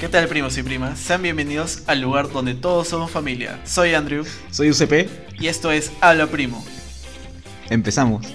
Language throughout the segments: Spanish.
¿Qué tal primos y primas? Sean bienvenidos al lugar donde todos somos familia. Soy Andrew Soy UCP. y esto es Habla Primo. Empezamos.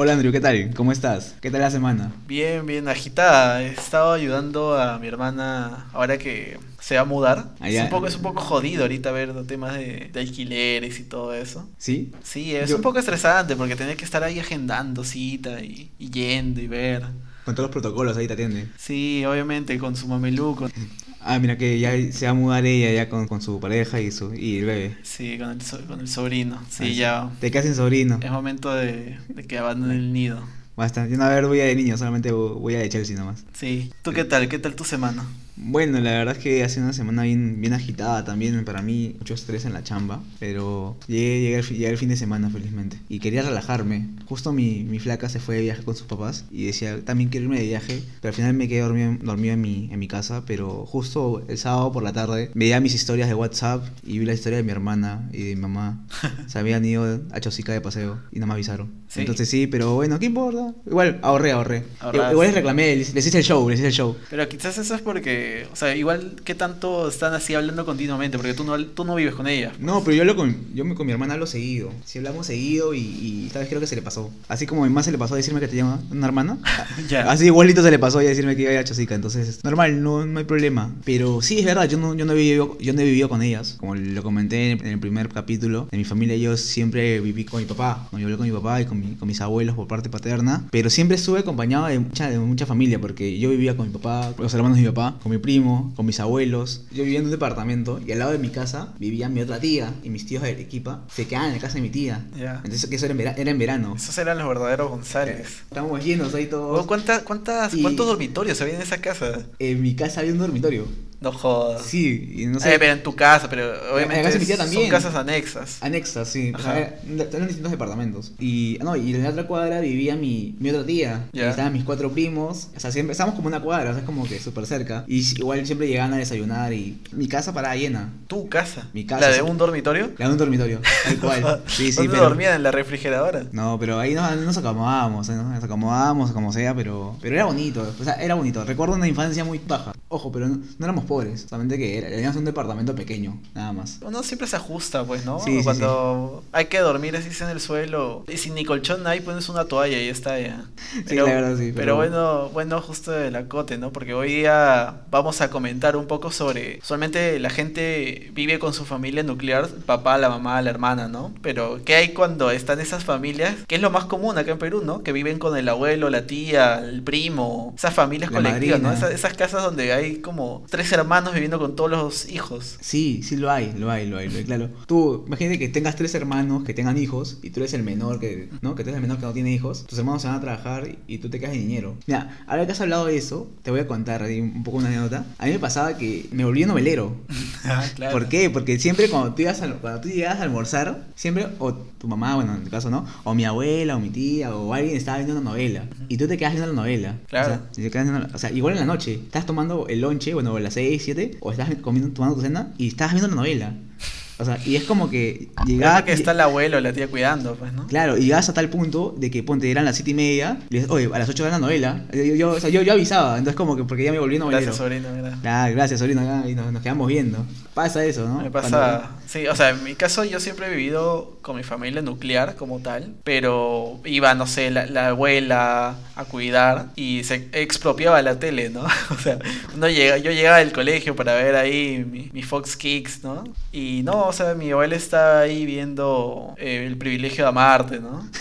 Hola Andrew, ¿qué tal? ¿Cómo estás? ¿Qué tal la semana? Bien, bien agitada. He estado ayudando a mi hermana ahora que se va a mudar. Ah, es, un poco, es un poco jodido ahorita ver los temas de, de alquileres y todo eso. ¿Sí? Sí, es Yo- un poco estresante porque tenés que estar ahí agendando cita y, y yendo y ver. Con todos los protocolos ahí te atiende. Sí, obviamente con su mameluco. Ah, mira que ya se va a mudar ella ya con, con su pareja y su y el bebé. Sí, con el, so- con el sobrino. Sí, ya. Te quedas sin sobrino. Es momento de, de que abandone el nido. Basta. Yo no a ver voy a de niño, solamente voy a de Chelsea nomás. Sí. ¿Tú qué tal? ¿Qué tal tu semana? Bueno, la verdad es que ha sido una semana bien, bien agitada también para mí, mucho estrés en la chamba, pero llegué, llegué, el, llegué el fin de semana felizmente y quería relajarme. Justo mi, mi flaca se fue de viaje con sus papás y decía, también quiero irme de viaje, pero al final me quedé dormido, dormido en, mi, en mi casa, pero justo el sábado por la tarde veía mis historias de WhatsApp y vi la historia de mi hermana y de mi mamá. Se habían ido a Chosica de paseo y no me avisaron. Sí. Entonces sí, pero bueno, ¿qué importa? Igual ahorré, ahorré. Igual les reclamé, les, les hice el show, les hice el show. Pero quizás eso es porque, o sea, igual que tanto están así hablando continuamente, porque tú no, tú no vives con ella. No, pero yo hablo con, yo con mi hermana hablo seguido. Si hablamos seguido y, y esta vez creo que se le pasó. Así como a mi mamá se le pasó a decirme que te llama una hermana. Así igualito se le pasó a decirme que iba a Chosica. Entonces, normal, no, no hay problema. Pero sí, es verdad, yo no, yo no, he vivido, yo no he vivido con ellas. Como lo comenté en el primer capítulo, de mi familia yo siempre viví con mi papá. Yo viví con mi papá y con, mi- con mis abuelos por parte paterna. Pero siempre estuve acompañado de mucha, de mucha familia. Porque yo vivía con mi papá, con los hermanos de mi papá, con mi primo, con mis abuelos. Yo vivía en un departamento y al lado de mi casa vivía mi otra tía. Y mis tíos de Arequipa se quedaban en la casa de mi tía. Entonces, que eso era en, vera- era en verano. Esos eran los verdaderos González. Estábamos llenos ahí todos. ¿Cuántas, cuántas, Y- ¿Cuántos dormitorios había en esa casa? En mi casa había un dormitorio. No jodas. Sí, y no Eh, sé. pero en tu casa, pero obviamente casa de mi tía son también. casas anexas. Anexas, sí. O sea, era- eran distintos departamentos. Y no, y en la otra cuadra vivía mi, mi otra tía. Y estaban mis cuatro primos. O sea, siempre estábamos como una cuadra, o sea, es como que súper cerca. Y igual siempre llegaban a desayunar y mi casa paraba llena. ¿Tu casa? Mi casa, ¿La de un dormitorio? Era un dormitorio, tal cual. Sí, sí, ¿Dónde pero. dormían? ¿En la refrigeradora? No, pero ahí nos, nos acomodábamos, ¿eh? nos acomodábamos como sea, pero, pero era bonito, o sea, era bonito. Recuerdo una infancia muy baja. Ojo, pero no, no éramos pobres, solamente que era, teníamos un departamento pequeño, nada más. Uno siempre se ajusta, pues, ¿no? Sí, sí, Cuando hay que dormir así en el suelo, y sin ni colchón ahí pones una toalla y está ya. Sí, la verdad, sí, Pero, pero- bueno, bueno, justo el acote, ¿no? Porque hoy día vamos a comentar un poco sobre, usualmente la gente vive con su familia nuclear, el papá, la mamá, la hermana, ¿no? Pero ¿qué hay cuando están esas familias? Que es lo más común acá en Perú, ¿no? Que viven con el abuelo, la tía, el primo, esas familias La colectivas, ¿no? Esas, esas casas donde hay como tres hermanos viviendo con todos los hijos. Sí, sí lo hay, lo hay, lo hay, lo hay, claro. Tú, imagínate que tengas tres hermanos que tengan hijos y tú eres el menor que, ¿no? Que tú eres el menor que no tiene hijos. Tus hermanos se van a trabajar y, tú te quedas de niñero. Mira, ahora que has hablado de eso, te voy a contar ahí un poco una anécdota. A mí me pasaba que me volví novelero. Ah, claro. ¿Por qué? Porque siempre cuando tú, ibas a, cuando tú llegabas a almorzar, siempre, o tu mamá, bueno, en tu caso no, o mi abuela, o mi tía, o alguien estaba viendo una novela. Y tú te quedas viendo la novela. Claro. O sea, te quedas viendo la- o sea, igual en la noche, estás tomando el lonche, bueno, a las 6, 7, o estás comiendo, tomando tu cena, y estás viendo la novela. O sea, y es como que llegaba... Que está el abuelo o la tía cuidando, pues, ¿no? Claro, y llegas a tal punto de que ponte eran las 7 y media, y dices, oye, a las 8 de la novela. Yo, yo, o sea, yo, yo avisaba, entonces como que porque ya me volví novelero. Gracias, sobrino, mira. Claro, gracias, sobrino, y nos, nos quedamos viendo. Pasa eso, ¿no? Me Cuando- pasa, sí, o sea, en mi caso yo siempre he vivido con mi familia nuclear como tal, pero iba, no sé, la, la abuela a cuidar y se expropiaba la tele, ¿no? O sea, uno llega, yo llegaba del colegio para ver ahí mi, mi Fox Kicks, ¿no? Y no, o sea, mi abuela estaba ahí viendo eh, el privilegio de amarte, ¿no?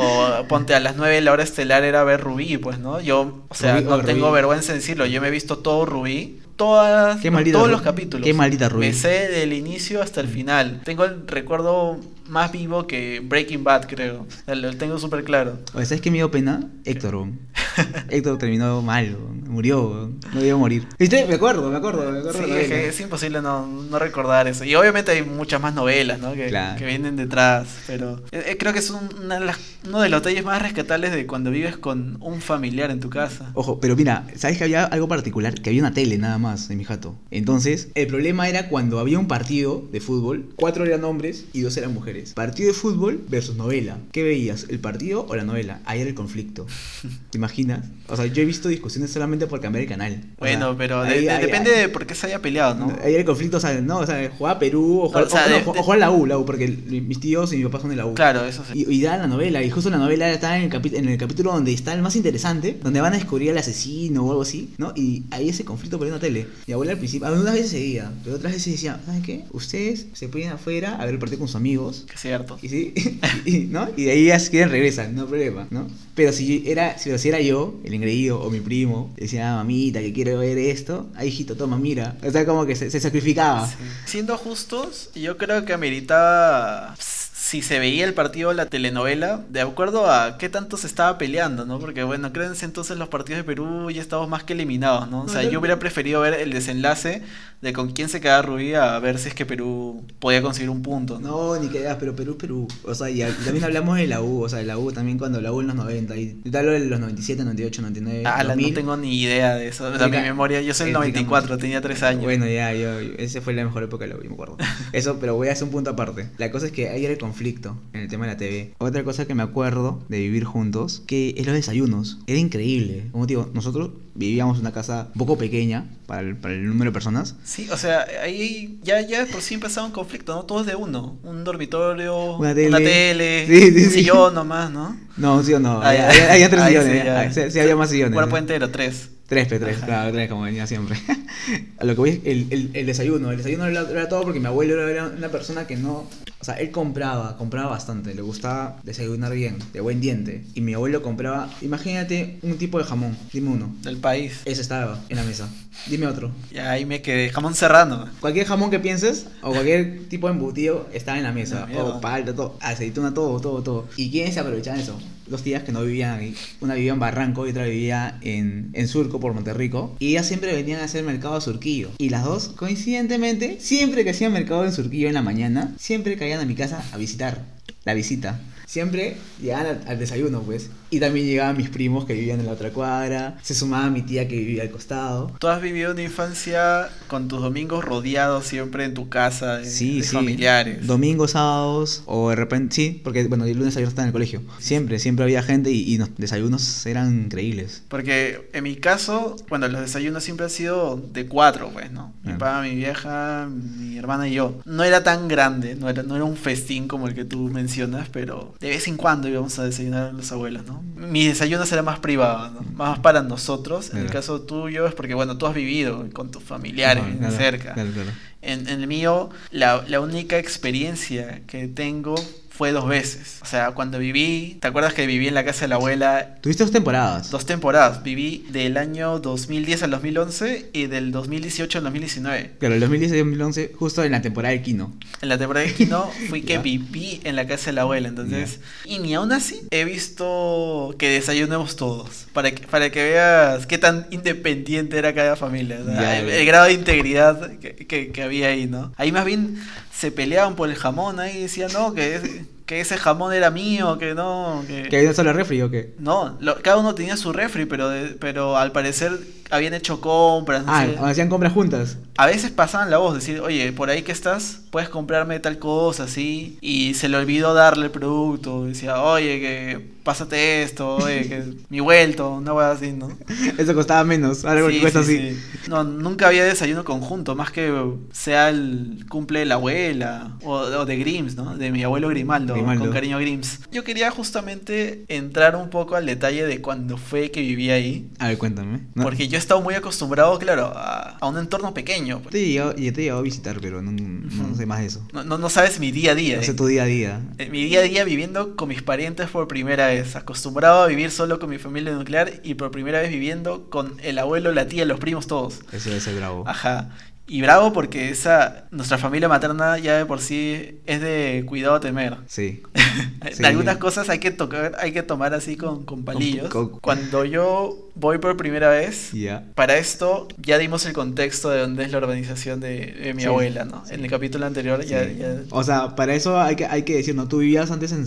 O ponte a las 9 la hora estelar era ver Rubí, pues, ¿no? Yo, o sea, Rubí, no oh, tengo Rubí. vergüenza en decirlo, yo me he visto todo Rubí, todas, Qué maldita todos los capítulos. qué maldita Rubí. Me sé del inicio hasta el final. Tengo el recuerdo más vivo que Breaking Bad, creo. O sea, Lo tengo súper claro. Oye, ¿sabes qué me dio pena? Héctor. Héctor terminó mal. Murió, weón. No debió morir. ¿Viste? Me acuerdo, me acuerdo, me acuerdo. Sí, es, que novela. es imposible no, no recordar eso. Y obviamente hay muchas más novelas, ¿no? Que, Claro. que vienen detrás. Pero eh, eh, creo que es un- una de las- uno de los detalles más rescatables de cuando vives con un familiar en tu casa. Ojo, pero mira, ¿sabes que había algo particular? Que había una tele nada más en mi jato. Entonces, el problema era cuando había un partido de fútbol, cuatro eran hombres y dos eran mujeres. Partido de fútbol versus novela. ¿Qué veías? ¿El partido o la novela? Ahí era el conflicto. ¿Te imaginas? O sea, yo he visto discusiones solamente por cambiar el canal. O Bueno, sea, pero de- ahí- de- ahí- depende ahí- de por qué se haya peleado, ¿no? Ahí era el conflicto, o sea, no, o sea, jugaba Perú o jugaba, o sea, o de- jugaba la U, la U, porque mis tíos y mi papá son de la U. Claro, eso sí. Y, y daban la novela, y justo la novela está en el, en el capítulo donde está el más interesante, donde van a descubrir al asesino o algo así, ¿no? Y ahí ese conflicto por la tele. Mi abuela al principio, algunas veces seguía, pero otras veces decía, ¿saben qué? Ustedes se pueden afuera a ver el partido con sus amigos. Que cierto. Y, sí, y- ¿no? y de ahí ya si quieren regresan, no problema, ¿no? Pero si era, si, si era yo, el engreído o mi primo, decía, "Ah, mamita, que quiero ver esto, ahí hijito, toma, mira. O sea, como que se, se sacrificaba. Sí. Siendo justos, yo creo que ameritaba si se veía el partido la telenovela, de acuerdo a qué tanto se estaba peleando, ¿no? Porque bueno, ese entonces los partidos de Perú ya estábamos más que eliminados, ¿no? O sea, yo hubiera preferido ver el desenlace de con quién se quedaba Rubí a ver si es que Perú podía conseguir un punto, ¿no? No, ni que digas, pero Perú, Perú. O sea, y, y también hablamos de la U, o sea, de la U también cuando la U en los 90. Y hablo de los 97, 98, 99. Ah, la- 2000. no tengo ni idea de eso. O sea, mi memoria, yo soy el explícame. 94, tenía 3 años. Bueno, ya, yo, esa fue la mejor época de la U, me acuerdo. Eso, pero voy a hacer un punto aparte. La cosa es que ahí era el conflicto en el tema de la TV. Otra cosa que me acuerdo de vivir juntos, que es los desayunos. Era increíble. Como te digo, nosotros vivíamos en una casa un poco pequeña para el, para el número de personas. Sí, o sea, ahí ya, ya por sí empezaba un conflicto, ¿no? Todos de uno. Un dormitorio, Una una tele. tele, Sí, sí, un sí. sillón nomás, ¿no? No, sí o no. Ah, Había, ya. había- había tres sí, sillones. ah, sí, había más sillones. Cuerpo entero, tres. Tres, P, tres, Ajá. claro, tres, como venía siempre. A lo que voy es el, el, el desayuno. El desayuno era, era todo porque mi abuelo era una persona que no. O sea, él compraba, compraba bastante. Le gustaba desayunar bien, de buen diente. Y mi abuelo compraba. Imagínate un tipo de jamón. Dime uno. Del país. Ese estaba en la mesa. Dime otro. Y ahí me quedé. Jamón serrano. Cualquier jamón que pienses o cualquier tipo de embutido estaba en la mesa. No, o palta, todo. Aceituna, todo, todo, todo. ¿Y quiénes se aprovechaban de eso? Dos tías que no vivían ahí. Una vivía en Barranco y otra vivía en, en Surco, por Monterrico. Y ellas siempre venían a hacer mercado a Surquillo. Y las dos, coincidentemente, siempre que hacían mercado en Surquillo en la mañana, siempre caían a mi casa a visitar. La visita. Siempre llegaban al, al desayuno, pues. Y también llegaban mis primos que vivían en la otra cuadra. Se sumaba mi tía que vivía al costado. Tú has vivido una infancia con tus domingos rodeados siempre en tu casa de, Sí, de sí. familiares. Domingos, sábados, o de repente, sí, porque bueno, el lunes a viernes estaba en el colegio. Siempre, siempre había gente y, y los desayunos eran increíbles. Porque en mi caso, bueno, los desayunos siempre han sido de cuatro, pues, ¿no? Mi papá, mi vieja, mi hermana y yo. No era tan grande, no era, no era un festín como el que tú mencionas, pero de vez en cuando íbamos a desayunar los abuelos, ¿no? Mi desayuno será más privado, ¿no? Más para nosotros. En el caso tuyo es porque, bueno, tú has vivido con tus familiares claro, cerca. claro, claro. En, en el mío, la, la única experiencia que tengo fue dos veces. O sea, cuando viví, ¿te acuerdas que viví en la casa de la abuela Tuviste dos temporadas. Dos temporadas. Viví del año 2010 al 2011 y del 2018 al 2019. Claro, el 2010 y 2011, justo en la temporada de Kino. En la temporada de Kino fui que viví en la casa de la abuela. Entonces, y ni aún así he visto que desayunemos todos. Para que, para que veas qué tan independiente era cada familia. o sea, Ya, el, el grado de integridad que, que- que había ahí, ¿no? Ahí más bien se peleaban por el jamón. Ahí decían, no, que, es- que ese jamón era mío, que no. Que, ¿Que había sola refri o qué? No, lo- cada uno tenía su refri, pero, de- pero al parecer habían hecho compras. no Ah, sé. hacían compras juntas. A veces pasaban la voz, decir, oye, por ahí que estás, puedes comprarme tal cosa, así. Y se le olvidó darle el producto. Decía, oye, que pásate esto, oye, que mi vuelto, una hueá así, ¿no? Eso costaba menos, porque Sí, cuesta sí, así. sí. No, nunca había desayuno conjunto, más que sea el cumple de la abuela o, o de Grims, ¿no? De mi abuelo Grimaldo, Grimaldo. con cariño Grims. Yo quería justamente entrar un poco al detalle de cuando fue que viví ahí. A ver, cuéntame. No, Porque yo he estado muy acostumbrado, claro, a, a un entorno pequeño. pues. te he llegado, te he llegado a visitar, pero no, sé más de eso. No, no, no sabes mi día a día. No sé eh. tu día a día. Eh, Mi día a día viviendo con mis parientes por primera vez. Acostumbrado a vivir solo con mi familia nuclear y por primera vez viviendo con el abuelo, la tía, los primos, todos. Eso debe ser bravo. Ajá. Y bravo porque esa nuestra familia materna ya de por sí es de cuidado a temer. Sí. Algunas cosas hay que tocar, hay que tomar así con, con palillos. con- Cuando yo voy por primera vez, para esto ya dimos el contexto de dónde es la urbanización de, de mi Sí, abuela, ¿no? sí. En el capítulo anterior ya, ya- O sea, para eso hay que, hay que decir, ¿no? Tú vivías antes en,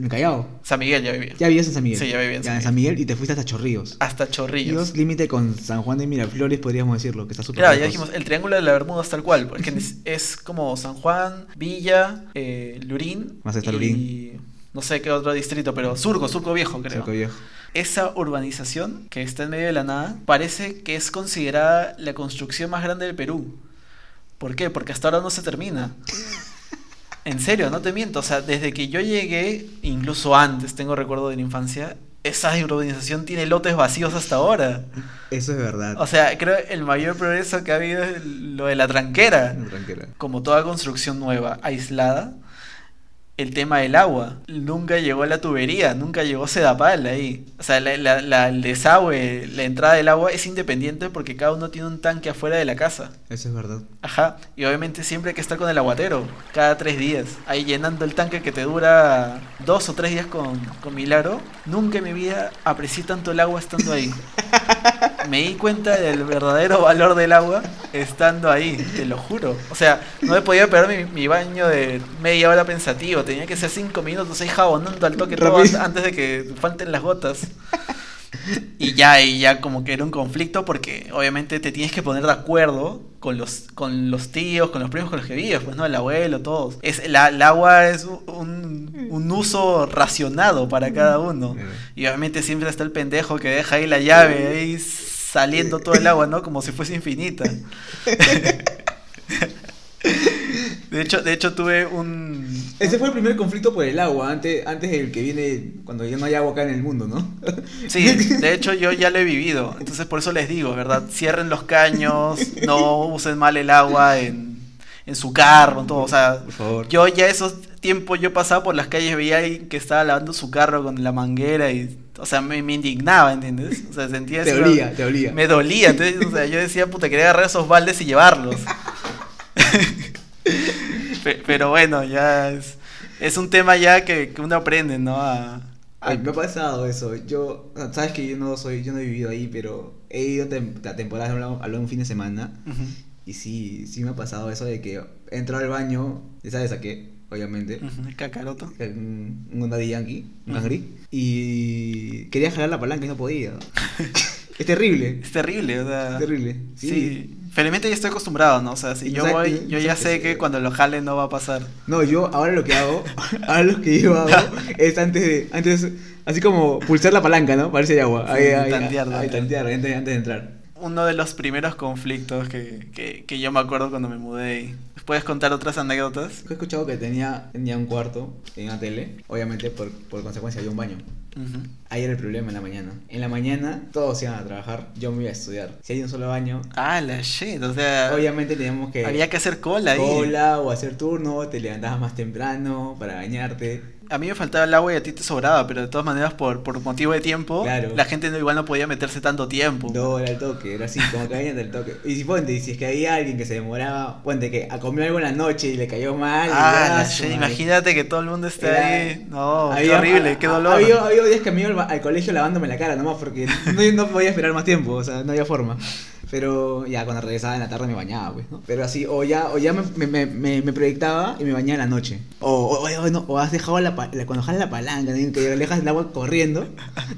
en Callao. San Miguel ya vivía. Ya vivías en San Miguel. Sí, ya vivía en San San Miguel y te fuiste hasta Chorrillos. Hasta Chorrillos. Límite con San Juan de Miraflores, podríamos decirlo, que está súper Claro, ya dijimos, el triángulo de la Bermuda es tal cual, porque es, es como San Juan, Villa, eh, Lurín. Más está y Lurín. No sé qué otro distrito, pero Surco, Surco Viejo, creo. Surco Viejo. Esa urbanización que está en medio de la nada parece que es considerada la construcción más grande del Perú. ¿Por qué? Porque hasta ahora no se termina. En serio, no te miento. O sea, desde que yo llegué, incluso antes, tengo recuerdo de la infancia, esa urbanización tiene lotes vacíos hasta ahora. Eso es verdad. O sea, creo que el mayor progreso que ha habido es lo de la tranquera. No, tranquila. Como toda construcción nueva, aislada, el tema del agua. Nunca llegó la tubería, nunca llegó Sedapal ahí. O sea, la- la- la- el desagüe, la entrada del agua es independiente porque cada uno tiene un tanque afuera de la casa. Eso es verdad. Ajá, y obviamente siempre hay que estar con el aguatero, cada tres días, ahí llenando el tanque que te dura dos o tres días con, con Milagro. Nunca en mi vida aprecié tanto el agua estando ahí. Me di cuenta del verdadero valor del agua estando ahí, te lo juro. O sea, no me podía perder mi, mi baño de media hora pensativo, tenía que ser cinco minutos ahí jabonando al toque todo antes de que falten las gotas. Y ya, y ya como que era un conflicto porque obviamente te tienes que poner de acuerdo con los, con los tíos, con los primos con los que vives, pues no, el abuelo, todos. Es, la, el agua es un, un uso racionado para cada uno. Claro. Y obviamente siempre está el pendejo que deja ahí la llave, ahí saliendo todo el agua, ¿no? Como si fuese infinita. De hecho, de hecho tuve un... Ese fue el primer conflicto por el agua, antes, antes del que viene cuando ya no hay agua acá en el mundo, ¿no? Sí, de hecho yo ya lo he vivido, entonces por eso les digo, ¿verdad? Cierren los caños, no usen mal el agua en, en su carro, en todo, o sea, Por favor. yo ya esos tiempos yo pasaba por las calles, veía a alguien que estaba lavando su carro con la manguera y, o sea, me, me indignaba, ¿entiendes? O sea, sentía Te dolía, te dolía. Me dolía, entonces, o sea, yo decía, puta, quería agarrar esos baldes y llevarlos. Pe- Pero bueno, ya es, es un tema ya que, que uno aprende, ¿no? A, Ay, me ha pasado eso. Yo, sabes que yo no soy, yo no he vivido ahí, pero he ido tem- a temporadas a un fin de semana. Y sí, sí me ha pasado eso de que entro al baño, ya sabes a qué, obviamente. Cacaroto. Un, Honda Yankee, un. Angry. Y quería jalar la palanca y no podía. es terrible. Es terrible, o sea. Es terrible. Sí. Sí. Felizmente ya estoy acostumbrado, ¿no? O sea, si yo voy, yo ya sé que- cuando lo jale no va a pasar. No, yo ahora lo que hago, ahora lo que yo hago es antes de, antes, así como pulsar la palanca, ¿no? Si hay agua. Ahí, Sí, ahí, tantear, ahí, tantear. antes de entrar. Uno de los primeros conflictos que, que, que yo me acuerdo cuando me mudé. y- ¿Puedes contar otras anécdotas? He escuchado que tenía, tenía un cuarto en una tele, obviamente por, por consecuencia había un baño. Ujú. Ahí era el problema en la mañana. En la mañana todos iban a trabajar, yo me iba a estudiar. Si hay un solo baño, Ah, la shit, o sea. obviamente teníamos que Había que hacer cola ahí. cola o hacer turno, te levantabas más temprano para bañarte. A mí me faltaba el agua y a ti te sobraba, pero de todas maneras, por, por motivo de tiempo, Claro. la gente no- igual no podía meterse tanto tiempo. No, era el toque, era así, como que del toque. Y si ponte, y si es que había alguien que se demoraba, ponte que a comió algo en la noche y le cayó mal. y Ah, ya, madre. imagínate que todo el mundo esté Era- ahí. No, qué Había- horrible, qué a- dolor. Había, había días que me iba al, al colegio lavándome la cara nomás porque no, no podía esperar más tiempo, o sea, no había forma. Pero ya cuando regresaba en la tarde me bañaba, pues, ¿no? Pero así, o ya, o ya me, me, me, me- proyectaba y me bañaba en la noche. O, o, o- no, o has dejado la, la- cuando jalas la palanca, ¿no? que dejas el agua corriendo,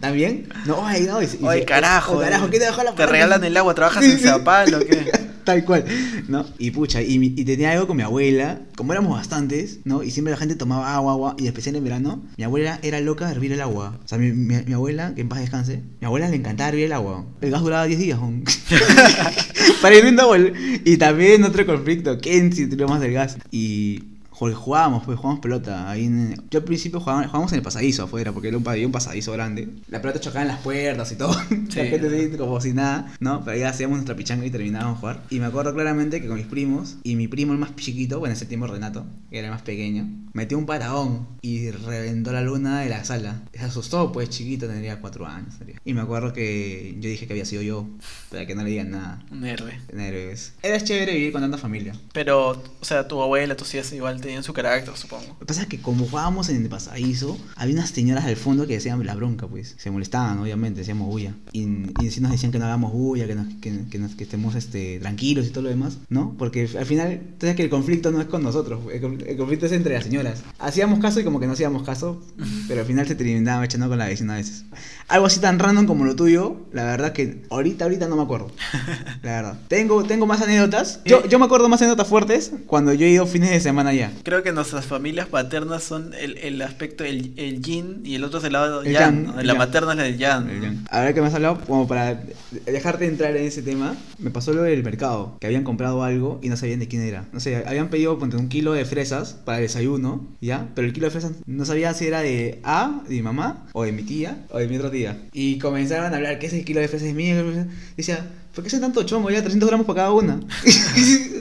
¿también? No, ay, no. y- carajo. carajo, ¿qué te dejó la Te palanca? regalan el agua, trabajas en. Zapal o qué. Tal cual, ¿no? Y pucha, y, tenía algo con mi abuela, como éramos bastantes, ¿no? Y siempre la gente tomaba agua, agua, y especial en verano, mi abuela era loca de hervir el agua. O sea, mi, abuela, que en paz descanse, mi abuela le encantaba hervir el agua. El gas duraba 10 días. Para hirviendo agua. Y también otro conflicto, ¿quién si tiró más del gas? Y Porque jugábamos, pues jugábamos pelota. Ahí en- yo al principio jugaba- jugábamos en el pasadizo afuera, porque era un, había un pasadizo grande. La pelota chocaba en las puertas y todo. La gente así como si nada, ¿no? Pero ya hacíamos nuestra pichanga y terminábamos de jugar. Y me acuerdo claramente que con mis primos, y mi primo el más chiquito, bueno, en ese tiempo Renato, que era el más pequeño, metió un paraón y reventó la luna de la sala. Se asustó, pues chiquito, tendría cuatro años. tendría. Y me acuerdo que yo dije que había sido yo, para que no le digan nada. Un héroe. Nervios. Era chévere vivir con tanta familia. Pero, o sea, tu abuela, tus tías igual tenían su carácter, supongo. Lo que pasa es que como jugábamos en el pasadizo, había unas señoras al fondo que decían la bronca, pues. Se molestaban, obviamente, decíamos bulla. Y, y sí nos decían que no hagamos bulla, que, nos- que, que nos- que estemos este, tranquilos y todo lo demás, ¿no? Porque al final, sabes que el conflicto no es con nosotros, el, conf- el conflicto es entre las señoras. Hacíamos caso y como que no hacíamos caso, pero al final se terminaba echando con la vecina a veces. Algo así tan random como lo tuyo, la verdad que ahorita, ahorita no me acuerdo. La verdad. Tengo, tengo más anécdotas. Yo, yo me acuerdo más anécdotas fuertes cuando yo he ido fines de semana allá. Creo que nuestras familias paternas son el, el aspecto, el, el yin y el otro es el lado El yang. yang, La yang. materna es la del yang. Yang. A ver qué me has hablado, como para dejarte entrar en ese tema, me pasó lo del mercado, que habían comprado algo y no sabían de quién era. No sé, habían pedido ponte, un kilo de fresas para el desayuno, ¿ya? Pero el kilo de fresas no sabía si era de A, de mi mamá, o de mi tía, o de mi otra tía. Y comenzaron a hablar que ese kilo de fresas es mío. Decía, ¿por qué son tanto chongo ya? 300 gramos para cada una.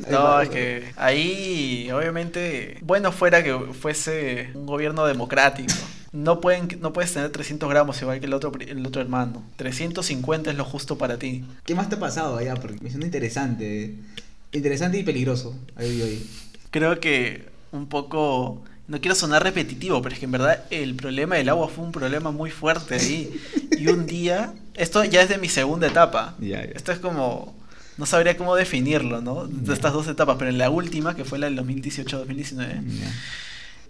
No, es que ahí, obviamente, bueno fuera que fuese un gobierno democrático. No, pueden, no puedes tener 300 gramos igual que el otro, el otro hermano. 350 es lo justo para ti. ¿Qué más te ha pasado allá? Porque me suena interesante. Interesante y peligroso. Ahí, ahí. Creo que un poco... No quiero sonar repetitivo, pero es que en verdad el problema del agua fue un problema muy fuerte ahí. Y un día... Esto ya es de mi segunda etapa. Ya. Esto es como... No sabría cómo definirlo, ¿no? De estas dos etapas, pero en la última, que fue la del 2018-2019, Ya.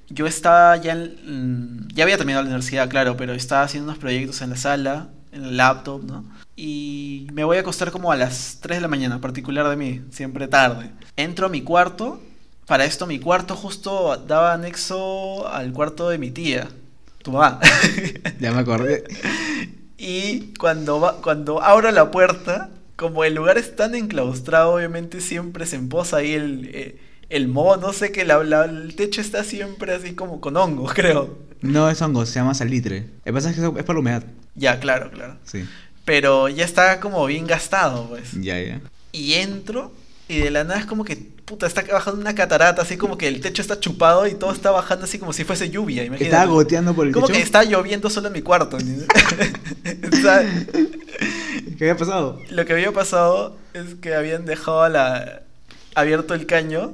yo estaba ya en, mm, ya había terminado la universidad, claro, pero estaba haciendo unos proyectos en la sala, en el laptop, ¿no? Y me voy a acostar como a las 3 de la mañana, particular de mí, siempre tarde. Entro a mi cuarto, para esto mi cuarto justo daba anexo al cuarto de mi tía, tu mamá. Ya me acordé. Y cuando, va, cuando abro la puerta, como el lugar es tan enclaustrado, obviamente siempre se emposa ahí el, eh, el moho, no sé que la, la- el techo está siempre así como con hongos, creo. No es hongo, se llama salitre. Lo que pasa es que es por la humedad. Ya, claro, claro. Sí. Pero ya está como bien gastado, pues. Ya, ya. Y entro y de la nada es como que, puta, está bajando una catarata, así como que el techo está chupado y todo está bajando así como si fuese lluvia, imagínate. Estaba goteando por el Como techo. que está lloviendo solo en mi cuarto. ¿Qué había pasado? Lo que había pasado es que habían dejado la... abierto el caño.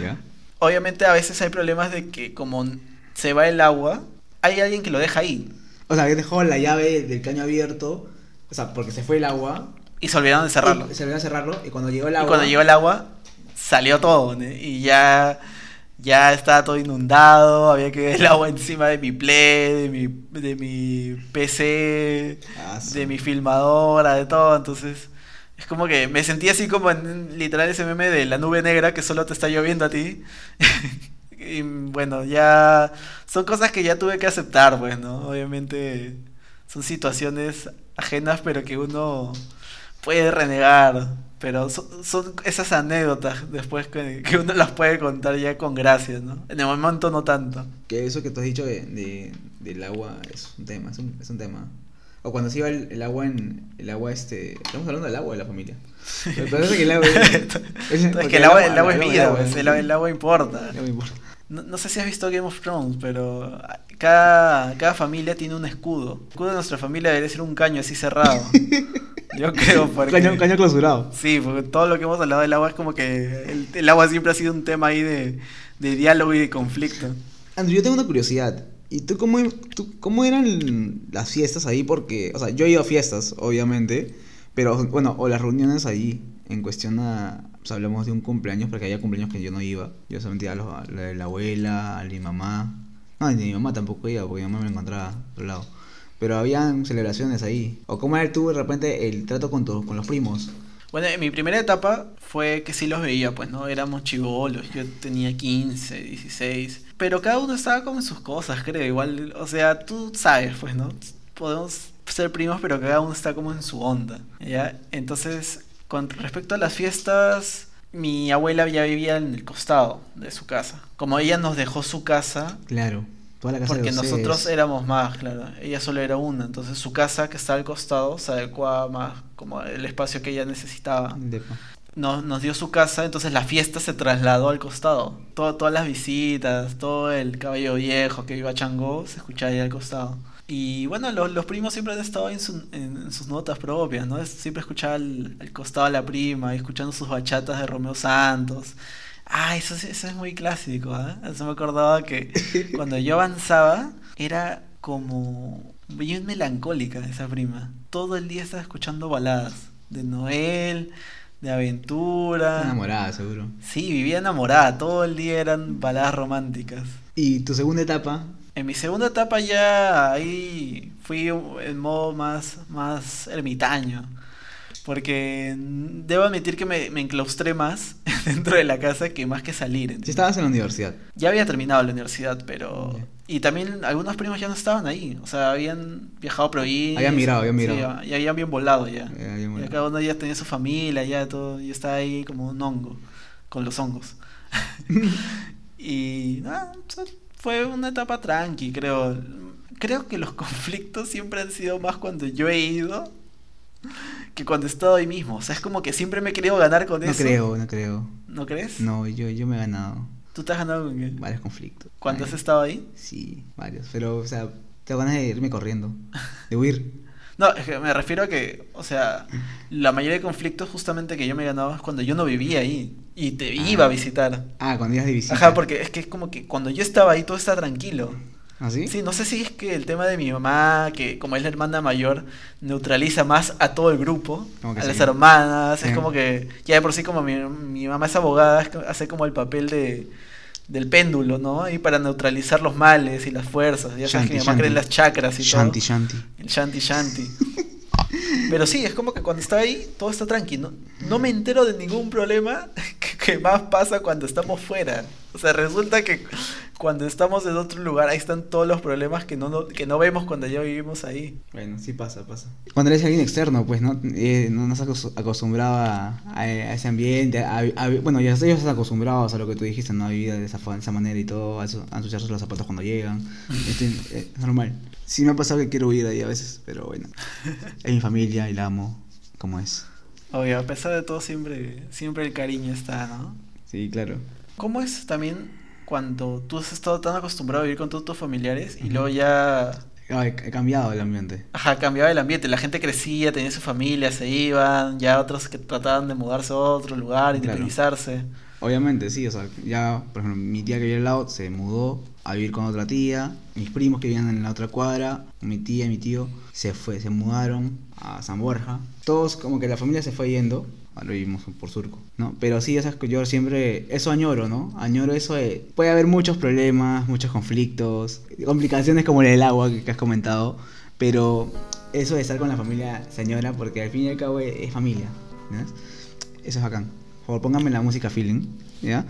Ya. Obviamente a veces hay problemas de que como se va el agua, hay alguien que lo deja ahí. O sea, que dejó la llave del caño abierto. O sea, porque se fue el agua. Y se olvidaron de cerrarlo. Y se olvidó cerrarlo. Y cuando llegó el Y agua. cuando llegó el agua, salió todo. ¿no? Y ya, ya estaba todo inundado. Había que ver el agua encima de mi play, de mi, de mi PC, Ah, de mi filmadora, de todo. Entonces, es como que me sentí así como en literal ese meme de la nube negra que solo te está lloviendo a ti. y bueno, ya son cosas que ya tuve que aceptar, pues, ¿no? Obviamente son situaciones ajenas, pero que uno puede renegar. Pero son, son esas anécdotas después que, que uno las puede contar ya con gracia, ¿no? En el momento no tanto. Que eso que tú has dicho de, de- del agua es un tema. Es un, es un tema. O cuando se iba el, el agua en. El agua este. Estamos hablando del agua de la familia. Que el agua. Es porque que el agua, el agua es vida, pues, el, agua- el agua importa. No importa. No, no sé si has visto Game of Thrones, pero cada, cada familia tiene un escudo. El escudo de nuestra familia debería ser un caño así cerrado. Yo creo, porque... Caño, caño clausurado. Sí, porque todo lo que hemos hablado del agua es como que el, el agua siempre ha sido un tema ahí de, de diálogo y de conflicto. Andrew, yo tengo una curiosidad. ¿Y tú cómo, tú cómo eran las fiestas ahí? Porque, o sea, yo he ido a fiestas, obviamente, pero bueno, o las reuniones ahí, en cuestión a, pues hablamos de un cumpleaños, porque había cumpleaños que yo no iba. Yo solamente iba a, los- a la la abuela, a mi mamá. No, ni mi mamá tampoco iba, porque mi mamá me encontraba a otro lado. Pero habían celebraciones ahí. ¿O cómo era tú de repente el trato con, tu- con los primos? Bueno, en mi primera etapa fue que sí los veía, pues, ¿no? Éramos chivolos, yo tenía 15, 16. Pero cada uno estaba como en sus cosas, creo. Igual, o sea, tú sabes, pues, ¿no? Podemos ser primos, pero cada uno está como en su onda, ¿ya? Entonces, con respecto a las fiestas, mi abuela ya vivía en el costado de su casa. Como ella nos dejó su casa, Claro. Toda la casa porque de nosotros éramos más, claro. Ella solo era una, entonces su casa que está al costado se adecuaba más como el espacio que ella necesitaba. Depa. Nos, nos dio su casa, entonces la fiesta se trasladó al costado. Todo, todas las visitas, todo el caballo viejo que iba a Changó se escuchaba ahí al costado. Y bueno, los, los primos siempre han estado en, su- en- en sus notas propias, ¿no? Siempre escuchaba al, al costado a la prima, escuchando sus bachatas de Romeo Santos. Ah, eso, eso es muy clásico, ¿ah? Eso me acordaba que cuando yo avanzaba era como bien melancólica esa prima. Todo el día estaba escuchando baladas de Noel, de aventura. Enamorada, seguro. Sí, vivía enamorada, todo el día eran baladas románticas. Y tu segunda etapa, En mi segunda etapa ya ahí fui en modo más, más ermitaño. Porque debo admitir que me, me enclaustré más dentro de la casa que más que salir. si estabas en la universidad. Ya había terminado la universidad, pero... Y también algunos primos ya no estaban ahí. O sea, habían viajado a provincia. Habían migrado, habían Sí, migrado. ya, ya habían bien volado ya. Habían Ya volado. cada uno ya tenía su familia, ya todo. Y estaba ahí como un hongo. Con los hongos. y nada, sea, fue una etapa tranqui, creo. Creo que los conflictos siempre han sido más cuando yo he ido que cuando he estado ahí mismo. O sea, es como que siempre me he querido ganar con No eso. creo, no creo. ¿No crees? No, yo, yo me he ganado ¿Tú te has ganado con qué? varios conflictos. ¿Cuándo has estado ahí? Sí, varios. Pero, o sea, tengo ganas de irme corriendo. De huir. No, es que me refiero a que, o sea, la mayoría de conflictos justamente que yo me ganaba es cuando yo no vivía ahí y te iba a visitar. Ah, cuando ibas de visita. Ajá, porque es que es como que cuando yo estaba ahí todo está tranquilo. ¿Ah, sí? Sí, no sé si es que el tema de mi mamá, que como es la hermana mayor, neutraliza más a todo el grupo, a las hermanas, es como que ya de por sí como mi, mi mamá es abogada, hace como el papel de del péndulo, ¿no? Y para neutralizar los males y las fuerzas, ya sabes que mi Shanti, mamá cree en shanti. las chakras y Shanti, todo. shanti. El shanti shanti. Pero sí, es como que cuando está ahí, todo está tranquilo. No me entero de ningún problema que, que más pasa cuando estamos fuera. O sea, resulta que cuando estamos en otro lugar, ahí están todos los problemas que no, no- que no vemos cuando ya vivimos ahí. Bueno, sí pasa, pasa. Cuando eres alguien externo, pues no, Eh, no nos acos- acostumbrado a, a- a ese ambiente. a- a- bueno, ya ellos están acostumbrados a lo que tú dijiste, ¿no? A vivir de esa, fa- esa manera y todo, a, su- a ensuciarse los zapatos cuando llegan. Este, eh, es normal. Sí me ha pasado que quiero huir de ahí a veces, pero bueno. Es mi familia y la amo como es. Obvio, a pesar de todo, siempre, siempre el cariño está, ¿no? Sí, claro. ¿Cómo es también cuando tú has estado tan acostumbrado a vivir con todos tus familiares y luego ya Ah, he, cambiado el ambiente. Ajá, cambiaba el ambiente, la gente crecía, tenía su familia, se iban, ya otros que trataban de mudarse a otro lugar, Claro. independizarse. Obviamente, sí, o sea, ya, por ejemplo, mi tía que vive al lado se mudó a vivir con otra tía, mis primos que vivían en la otra cuadra, mi tía y mi tío se fue, se mudaron a San Borja. Todos como que la familia se fue yendo, ahora vivimos por Surco, ¿no? Pero sí, esas que yo siempre, eso añoro, ¿no? Añoro eso de, puede haber muchos problemas, muchos conflictos, complicaciones como el agua que, que has comentado, pero eso de estar con la familia señora, porque al fin y al cabo es, es familia, ¿no? Eso es bacán. Por favor, pónganme la música feeling, ¿ya?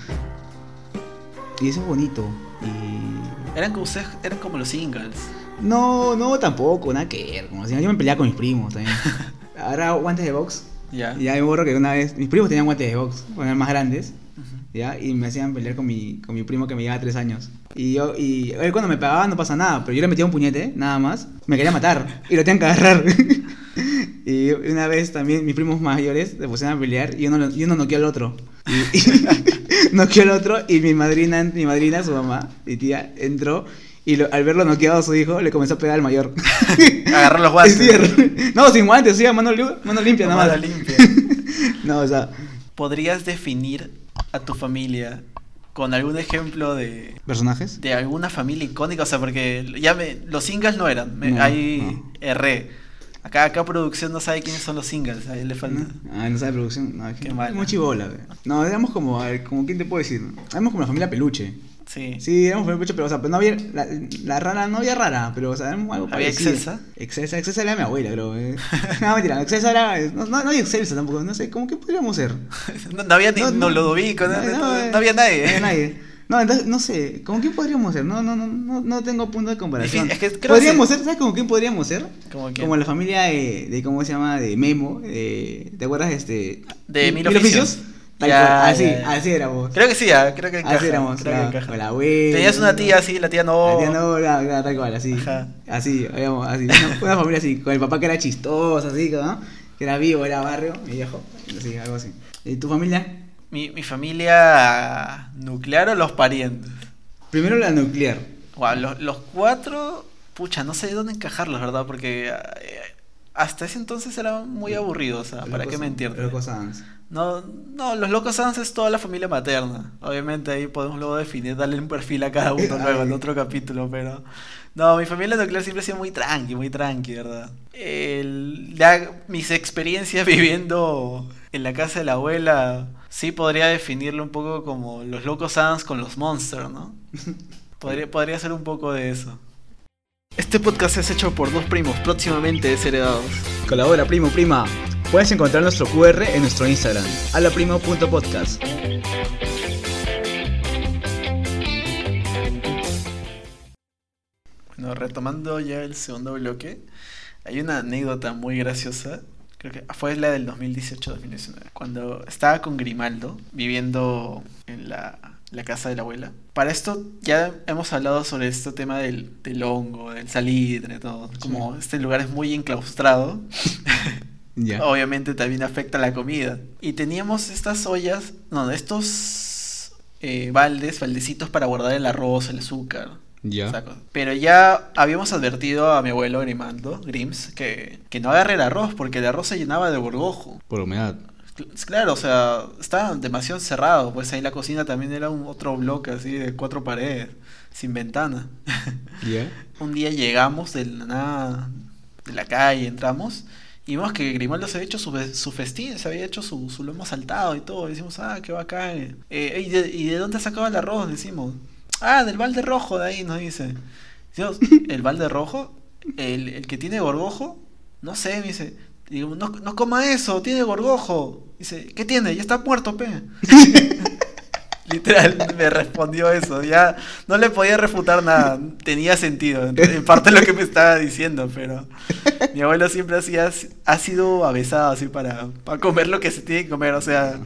Y eso es bonito. Y. Eran como ustedes, eran como los singles. No, no, tampoco, nada que ver. Como si yo me peleaba con mis primos también. Ahora guantes de box. Ya. Ya me acuerdo que una vez. Mis primos tenían guantes de box, cuando eran más grandes. Ujú. ¿Ya? Y me hacían pelear con mi, con mi primo que me llevaba tres años. Y yo, y él cuando me pegaba no pasa nada, pero yo le metía un puñete, nada más, me quería matar y lo tenían que agarrar. y una vez también mis primos mayores se pusieron a pelear y uno, y uno noqueó al otro. Y, y noqueó al otro y mi madrina, mi madrina, su mamá, mi tía, entró y lo- al verlo noqueado a su hijo le comenzó a pegar al mayor. Agarrar los guantes. Sí, no, sin guantes, sí, a mano, mano limpia nada Mano más. limpia. no, o sea, ¿Podrías definir a tu familia con algún ejemplo de, personajes. de alguna familia icónica? O sea, porque ya me, los singles no eran. me- No, ahí no. erré. Acá, acá producción no sabe quiénes son los singles. Ahí le falta. Ah, no sabe producción. No, es que Qué mal. Muy chivola. güey. No, éramos como, a ver, como, ¿quién te puedo decir? Éramos como la familia peluche. Sí. Sí, éramos familia peluche, pero, o sea, pero no había, la, la rara no había rara, pero, o sea, algo ¿Había parecido. Excelsa? Excelsa, Excelsa era mi abuela, creo. eh. no, mentira, Excelsa era, no, no, no había Excelsa tampoco, no sé, ¿cómo que podríamos ser? No, no había ni No, no. Lodovico, no, eh, no había nadie. No había nadie. No, entonces, no sé, ¿cómo quién podríamos ser? No, no, no, no, no tengo punto de comparación. Es que creo podríamos que- ser, ¿sabes cómo quién podríamos ser? Como la familia de, de, ¿cómo se llama? De Memo, de, ¿te acuerdas? Este, De Mil Mil Oficios. Tal Ya, cual, así, ya, ya. así éramos. Creo que sí, creo que encaja. así éramos, creo que la- encaja. con la abuela. Tenías una tía así, la tía no. La tía no, la- la- tal cual, así. Ajá. Así, habíamos, así. Una, una familia así, con el papá que era chistoso, así, ¿no? Que era vivo, era barrio, mi viejo. Así, algo así. ¿Y tu familia? Mi, mi familia nuclear o los parientes. Primero la nuclear. Los, los cuatro, pucha, no sé dónde encajarlos, ¿verdad? Porque eh, hasta ese entonces eran muy aburridos, o sea, ¿para qué mentirte? No, no, los locos Sans es toda la familia materna. Obviamente ahí podemos luego definir, darle un perfil a cada uno luego en otro capítulo, pero... No, mi familia nuclear siempre ha sido muy tranqui, muy tranqui, ¿verdad? El, mis experiencias viviendo en la casa de la abuela, sí podría definirlo un poco como los locos Sans con los monsters, ¿no? Podría, podría ser un poco de eso. Este podcast es hecho por dos primos próximamente desheredados. Colabora, primo, prima. Puedes encontrar nuestro QR en nuestro Instagram, alaprimo.podcast. Bueno, retomando ya el segundo bloque, hay una anécdota muy graciosa, creo que fue la del 2018-2019, cuando estaba con Grimaldo viviendo en la, la casa de la abuela. Para esto ya hemos hablado sobre este tema del, del hongo, del salitre, todo. Como este lugar es muy enclaustrado, Obviamente también afecta la comida. Y teníamos estas ollas, no, estos eh, baldes, baldecitos para guardar el arroz, el azúcar. Ya. Pero ya habíamos advertido a mi abuelo Grimando, Grims, que, que no agarre el arroz, porque el arroz se llenaba de gorgojo. Por humedad. Cl- Claro, o sea, estaba demasiado cerrado, pues ahí la cocina también era un otro bloque así de cuatro paredes, sin ventana. Un día llegamos de la de la calle, entramos, y vimos que Grimaldo se había hecho su, su festín, se había hecho su, su lomo saltado y todo, decimos, ah, qué bacán. Eh, ¿y, de, ¿Y de dónde ha sacado el arroz? Decimos, ah, del balde rojo de ahí, nos dice. Decimos, ¿el balde rojo? ¿El, el que tiene gorgojo? No sé, me dice. Digo, no, no coma eso, tiene gorgojo. Dice, ¿qué tiene? Ya está muerto, pe. Literal, me respondió eso. Ya no le podía refutar nada. Tenía sentido. En parte lo que me estaba diciendo, pero mi abuelo siempre hacía, ha sido avesado así para, para comer lo que se tiene que comer. O sea,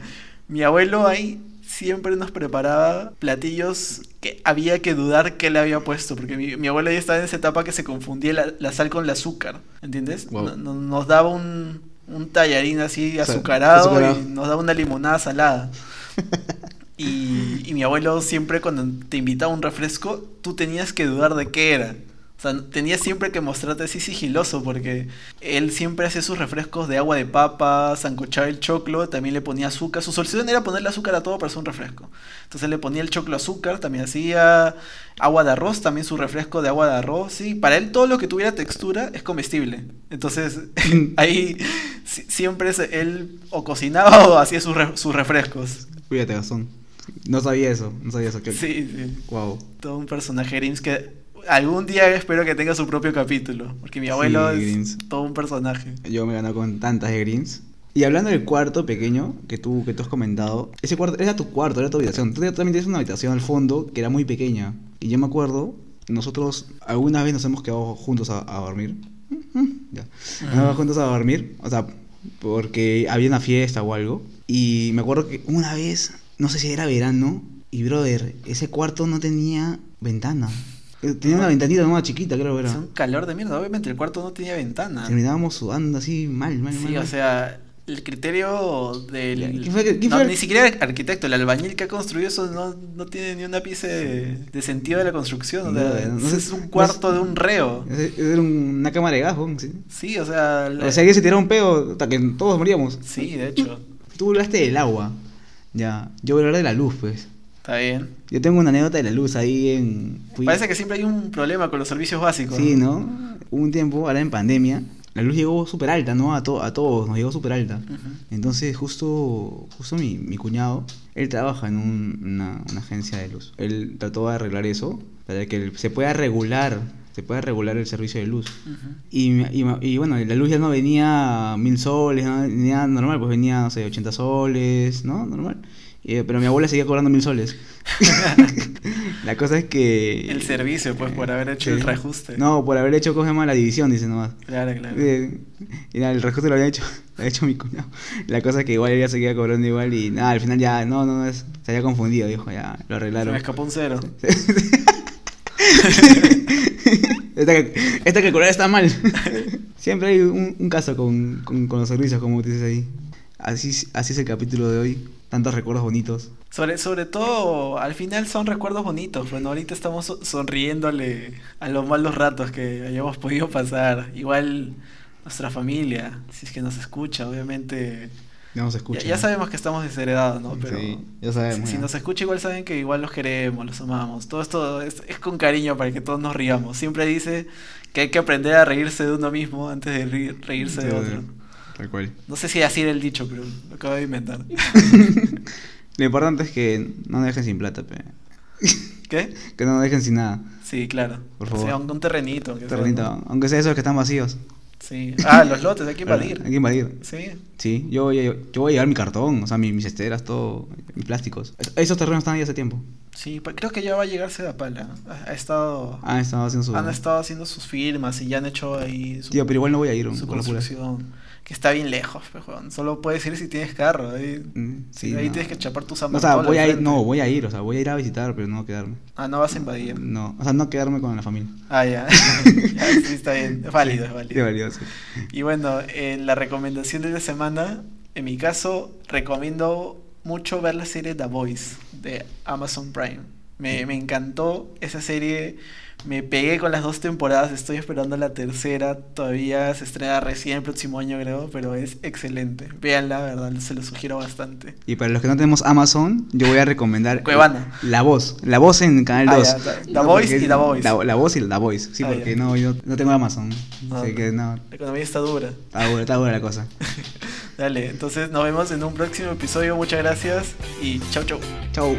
mi abuelo ahí siempre nos preparaba platillos que había que dudar que le había puesto. Porque mi, mi abuelo ya estaba en esa etapa que se confundía la, la sal con el azúcar. ¿Entiendes? Wow. No- no- nos daba un, un tallarín así sea, azucarado, azucarado. y nos daba una limonada salada. Y, mi abuelo siempre cuando te invitaba a un refresco, tú tenías que dudar de qué era. O sea, tenías siempre que mostrarte así sigiloso porque él siempre hacía sus refrescos de agua de papa, sancochaba el choclo, también le ponía azúcar. Su solución era ponerle azúcar a todo para hacer un refresco. Entonces le ponía el choclo azúcar, también hacía agua de arroz, también su refresco de agua de arroz. Sí, para él todo lo que tuviera textura es comestible. Entonces ahí si- siempre él o cocinaba o hacía sus refrescos. Cuídate, Gastón. No sabía eso, no sabía eso. Que... Sí, sí. Wow. Todo un personaje Grims que algún día espero que tenga su propio capítulo. Porque mi abuelo Sí, es Grims. todo un personaje. Yo me ganó con tantas de Greens. Y hablando del cuarto pequeño que tú, que tú has comentado, ese cuarto era tu cuarto, era tu habitación. Tú también tienes una habitación al fondo que era muy pequeña. Y yo me acuerdo, nosotros alguna vez nos hemos quedado juntos a, a dormir. Ya. Nos quedamos juntos a dormir, o sea, porque había una fiesta o algo. Y me acuerdo que una vez, no sé si era verano, y brother, ese cuarto no tenía ventana. Eh, Tenía una ventanita nomás chiquita, creo que Es era. un calor de mierda. Obviamente el cuarto no tenía ventana. Terminábamos sudando así mal, mal, mal. Sí, o sea, el criterio del... ¿Quién fue que- quién no, Ni siquiera el arquitecto, el albañil que ha construido eso no, no tiene ni un ápice de, de sentido de la construcción. O sea, No, no es, un no cuarto de un reo. Era un- una cámara de gas, sí. Sí, o sea... la- O sea, alguien se tiró un pedo hasta que todos moríamos. Sí, de hecho. Tú hablaste del agua. Ya. Yo voy a hablar de la luz, pues. Está bien. Yo tengo una anécdota de la luz ahí en. fui- Parece que siempre hay un problema con los servicios básicos. Sí, ¿no? Hubo un tiempo, ahora en pandemia, la luz llegó súper alta, ¿no? A, to- a todos, nos llegó súper alta. Entonces, justo, justo mi, mi cuñado, él trabaja en un- una, una agencia de luz. Él trató de arreglar eso para que se pueda regular, se pueda regular el servicio de luz. Ujú. Y, y, y bueno, la luz ya no venía mil soles, no venía normal, pues venía, no sé, 80 soles, ¿no? Normal. Eh, pero mi abuela seguía cobrando mil soles. La cosa es que. El servicio, pues, por haber hecho Sí. el reajuste. No, por haber hecho, ¿cómo se llama? La división, dice nomás. Claro, claro. Eh, el reajuste lo había hecho, lo había hecho mi cuñado. La cosa es que igual ella seguía cobrando igual y nada, al final ya, no, no, es- se había confundido, dijo, ya, lo Se arreglaron. me escapó un cero. Esta, esta calculadora está mal. Siempre hay un, caso con, con, con los servicios, como dices ahí. Así, así es el capítulo de hoy. Tantos recuerdos bonitos. Sobre, sobre todo, al final son recuerdos bonitos. Bueno, ahorita estamos so- sonriéndole a los malos ratos que hayamos podido pasar. Igual nuestra familia, si es que nos escucha, obviamente. Ya nos Ya, escucha. ya sabemos que estamos desheredados, ¿no? Pero Sí, ya sabemos. si, nos escucha, igual saben que igual los queremos, los amamos. Todo esto es, es con cariño para que todos nos riamos. Siempre dice que hay que aprender a reírse de uno mismo antes de reírse de otro. Tal cual. No sé si así era el dicho, pero lo acabo de inventar. Lo importante es que no dejen sin plata, pe. ¿Qué? Que no dejen sin nada. Sí, claro. Por O favor. sea, un, un terrenito. aunque sea, Terrenito, ¿no? Aunque sea esos que están vacíos. Sí. Ah, los lotes, hay que invadir. Hay que invadir. Sí. Sí, yo voy, a, yo voy a llevar mi cartón, o sea, mi- mis esteras, todo, mis plásticos. Es- Esos terrenos están ahí hace tiempo. Sí, pa- creo que ya va a llegarse a pala. Ha, estado, Han estado haciendo su... han estado haciendo sus firmas y ya han hecho ahí su, Tío, pero igual no voy a ir, su por las puras. Que está bien lejos, weón. Solo puedes ir si tienes carro. Ahí, Mm, sí, sí, ahí no. tienes que chapar tus No, o sea, amartolas voy a ir, no, voy a ir, o sea, voy a ir a visitar, pero no quedarme. Ah, no vas a invadir. No, o sea, no quedarme con la familia. Ah, ya. Ya, sí, está bien. Es válido, es válido. Y bueno, en la recomendación de la semana, en mi caso, recomiendo mucho ver la serie The Voice de Amazon Prime. Me, me encantó esa serie, me pegué con las dos temporadas, estoy esperando la tercera, todavía se estrena recién el próximo año creo, pero es excelente. Véanla, verdad, se lo sugiero bastante. Y para los que no tenemos Amazon, yo voy a recomendar Cuevana. La Voz, La Voz en Canal Ah, 2. ya, The- The Voice y The Voice. La, La Voz y La Voice, sí, Ah, porque ya. no, yo no tengo Amazon. Ah, Así que no, La economía está dura. está dura, está dura la cosa. Dale, entonces nos vemos en un próximo episodio, muchas gracias y chau chau. Chau.